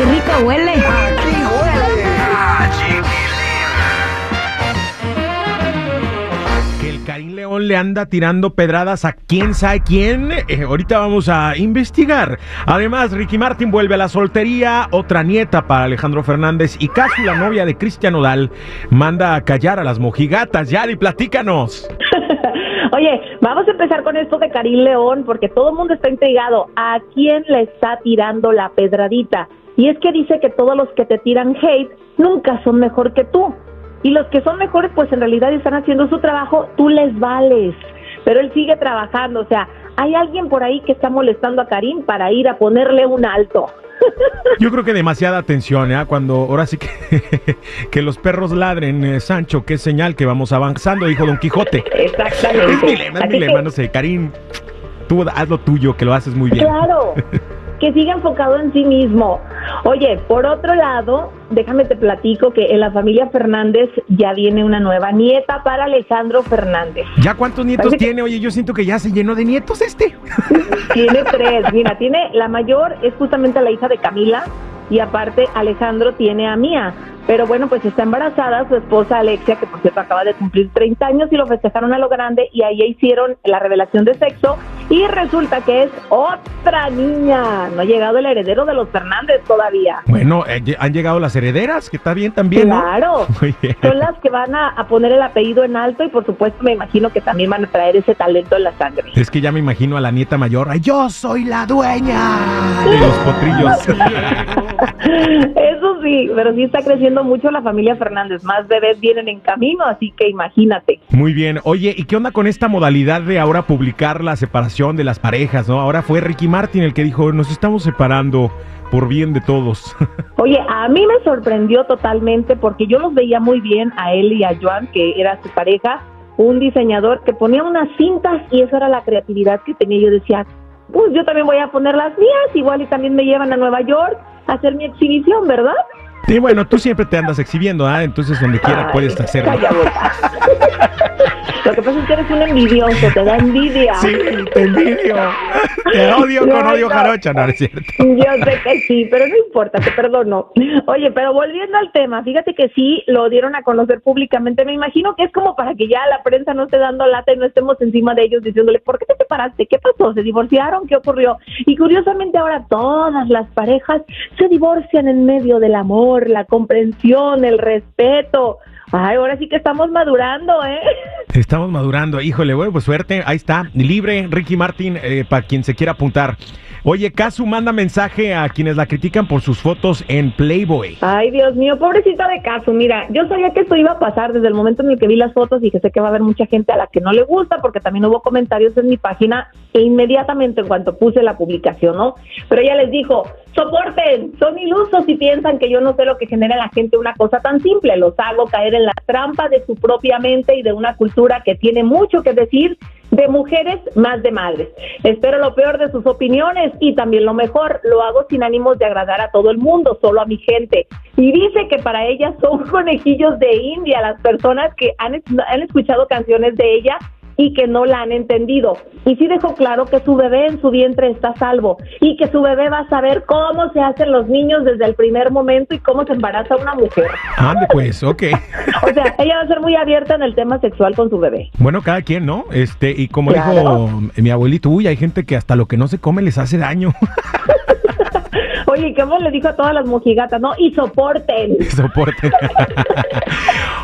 Qué rico huele! Que el Karim León le anda tirando pedradas a quién sabe quién. Eh, ahorita vamos a investigar. Además, Ricky Martin vuelve a la soltería, otra nieta para Alejandro Fernández y casi la novia de Cristian Odal manda a callar a las mojigatas. Yari, platícanos. Oye, vamos a empezar con esto de Karim León, porque todo el mundo está intrigado. ¿A quién le está tirando la pedradita? Y es que dice que todos los que te tiran hate nunca son mejor que tú. Y los que son mejores, pues en realidad están haciendo su trabajo, tú les vales. Pero él sigue trabajando, o sea, hay alguien por ahí que está molestando a Karim para ir a ponerle un alto. Yo creo que demasiada atención, ¿eh? Cuando ahora sí que, que los perros ladren, eh, Sancho, es señal que vamos avanzando, dijo Don Quijote. Exactamente. Es mi lema, es mi que- no sé, Karim, tú haz lo tuyo, que lo haces muy bien. Claro, que siga enfocado en sí mismo. Oye, por otro lado, déjame te platico que en la familia Fernández ya viene una nueva nieta para Alejandro Fernández. ¿Ya cuántos nietos Parece que- tiene? Oye, yo siento que ya se llenó de nietos este. Tiene tres, mira, tiene la mayor es justamente la hija de Camila y aparte Alejandro tiene a Mía. Pero bueno, pues está embarazada su esposa Alexia, que por cierto acaba de cumplir 30 años y lo festejaron a lo grande y ahí hicieron la revelación de sexo y resulta que es otra niña. No ha llegado el heredero de los Fernández todavía. Bueno, eh, han llegado las herederas, que está bien también, ¿no? Claro, bien. son las que van a, a poner el apellido en alto y por supuesto me imagino que también van a traer ese talento en la sangre. Es que ya me imagino a la nieta mayor. ¡Ay, yo soy la dueña de los potrillos! Eso sí, pero sí está creciendo mucho la familia Fernández. Más bebés vienen en camino, así que imagínate. Muy bien. Oye, ¿y qué onda con esta modalidad de ahora publicar la separación de las parejas, no? Ahora fue Ricky Martin el que dijo, nos estamos separando por bien de todos. Oye, a mí me sorprendió totalmente porque yo los veía muy bien a él y a Joan, que era su pareja, un diseñador que ponía unas cintas y eso era la creatividad que tenía. Yo decía, pues yo también voy a poner las mías, igual y también me llevan a Nueva York hacer mi exhibición, ¿verdad? Y bueno, tú siempre te andas exhibiendo, ¿ah? Entonces donde quiera Ay, puedes hacerlo. Lo que pasa es que eres un envidioso, te da envidia. Sí, te envidio. Te odio con odio no. jarocha, no es cierto. Yo sé que sí, pero no importa, te perdono. Oye, pero volviendo al tema, fíjate que sí lo dieron a conocer públicamente. Me imagino que es como para que ya la prensa no esté dando lata y no estemos encima de ellos diciéndole, ¿por qué te separaste? ¿Qué pasó? ¿Se divorciaron? ¿Qué ocurrió? Y curiosamente ahora todas las parejas se divorcian en medio del amor, la comprensión, el respeto. Ay, ahora sí que estamos madurando, ¿eh? Estamos madurando, híjole, bueno, pues suerte, ahí está, libre Ricky Martin, eh, para quien se quiera apuntar. Oye, Casu manda mensaje a quienes la critican por sus fotos en Playboy. Ay, Dios mío, pobrecita de caso. Mira, yo sabía que esto iba a pasar desde el momento en el que vi las fotos y que sé que va a haber mucha gente a la que no le gusta porque también hubo comentarios en mi página e inmediatamente en cuanto puse la publicación, ¿no? Pero ella les dijo, soporten, son ilusos y piensan que yo no sé lo que genera en la gente una cosa tan simple. Los hago caer en la trampa de su propia mente y de una cultura que tiene mucho que decir de mujeres más de madres. Espero lo peor de sus opiniones y también lo mejor. Lo hago sin ánimos de agradar a todo el mundo, solo a mi gente. Y dice que para ella son conejillos de India las personas que han, han escuchado canciones de ella y que no la han entendido. Y sí dejó claro que su bebé en su vientre está a salvo y que su bebé va a saber cómo se hacen los niños desde el primer momento y cómo se embaraza una mujer. Ande pues, ok. O sea, ella va a ser muy abierta en el tema sexual con su bebé. Bueno, cada quien, ¿no? Este, y como Claro. dijo mi abuelito, uy, hay gente que hasta lo que no se come les hace daño. Oye, Oye, ¿cómo le dijo a todas las mojigatas? No, y soporten. Soporten.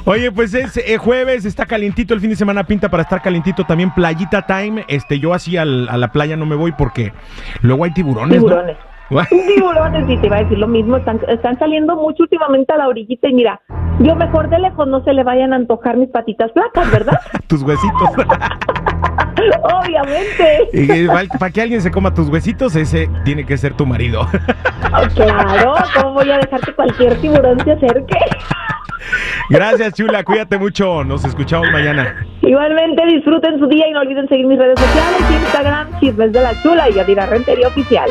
Oye, pues es eh, jueves, está calientito, el fin de semana pinta para estar calientito también, playita time. Este, yo así al- a la playa no me voy porque luego hay tiburones. ¿no? Tiburones. Tiburones, y te iba a decir lo mismo, están, están saliendo mucho últimamente a la orillita y mira, yo mejor de lejos no se le vayan a antojar mis patitas flacas, ¿verdad? Tus huesitos. Obviamente. Para que alguien se coma tus huesitos, ese tiene que ser tu marido. Claro, ¿cómo voy a dejar que cualquier tiburón se acerque? Gracias, chula, cuídate mucho. Nos escuchamos mañana. Igualmente disfruten su día y no olviden seguir mis redes sociales, Instagram, Chismes de la Chula y Yadira Rentería Oficial.